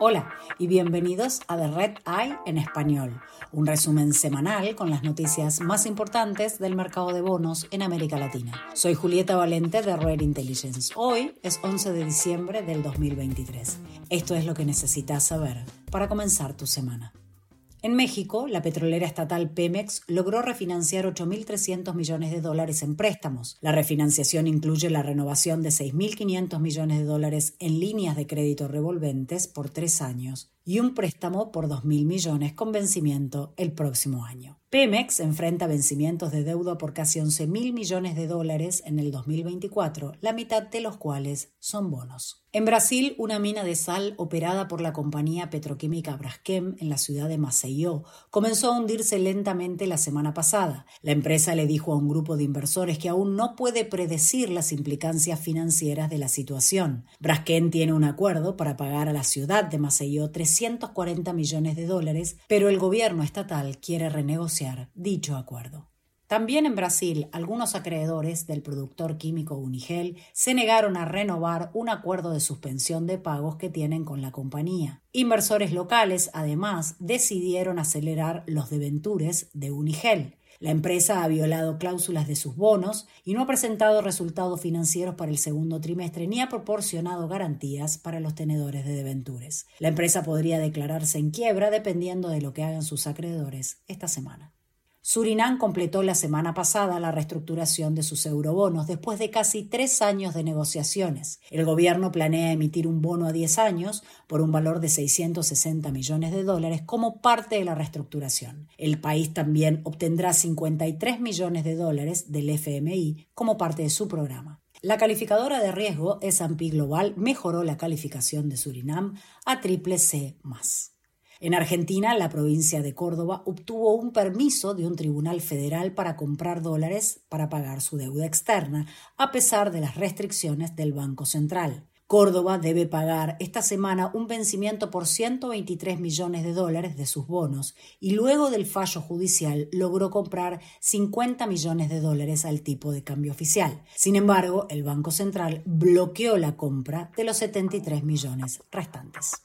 Hola y bienvenidos a The Red Eye en español, un resumen semanal con las noticias más importantes del mercado de bonos en América Latina. Soy Julieta Valente de Red Intelligence. Hoy es 11 de diciembre del 2023. Esto es lo que necesitas saber para comenzar tu semana. En México, la petrolera estatal Pemex logró refinanciar 8.300 millones de dólares en préstamos. La refinanciación incluye la renovación de 6.500 millones de dólares en líneas de crédito revolventes por tres años y un préstamo por 2.000 millones con vencimiento el próximo año. Pemex enfrenta vencimientos de deuda por casi 11.000 millones de dólares en el 2024, la mitad de los cuales son bonos. En Brasil, una mina de sal operada por la compañía petroquímica Braskem en la ciudad de Maceió comenzó a hundirse lentamente la semana pasada. La empresa le dijo a un grupo de inversores que aún no puede predecir las implicancias financieras de la situación. Braskem tiene un acuerdo para pagar a la ciudad de Maceió 340 millones de dólares, pero el gobierno estatal quiere renegociar dicho acuerdo. También en Brasil, algunos acreedores del productor químico Unigel se negaron a renovar un acuerdo de suspensión de pagos que tienen con la compañía. Inversores locales, además, decidieron acelerar los deventures de Unigel. La empresa ha violado cláusulas de sus bonos y no ha presentado resultados financieros para el segundo trimestre ni ha proporcionado garantías para los tenedores de deventures. La empresa podría declararse en quiebra dependiendo de lo que hagan sus acreedores esta semana. Surinam completó la semana pasada la reestructuración de sus eurobonos después de casi tres años de negociaciones. El gobierno planea emitir un bono a 10 años por un valor de 660 millones de dólares como parte de la reestructuración. El país también obtendrá 53 millones de dólares del FMI como parte de su programa. La calificadora de riesgo S&P Global mejoró la calificación de Surinam a triple C+. En Argentina, la provincia de Córdoba obtuvo un permiso de un tribunal federal para comprar dólares para pagar su deuda externa, a pesar de las restricciones del Banco Central. Córdoba debe pagar esta semana un vencimiento por 123 millones de dólares de sus bonos y luego del fallo judicial logró comprar 50 millones de dólares al tipo de cambio oficial. Sin embargo, el Banco Central bloqueó la compra de los 73 millones restantes.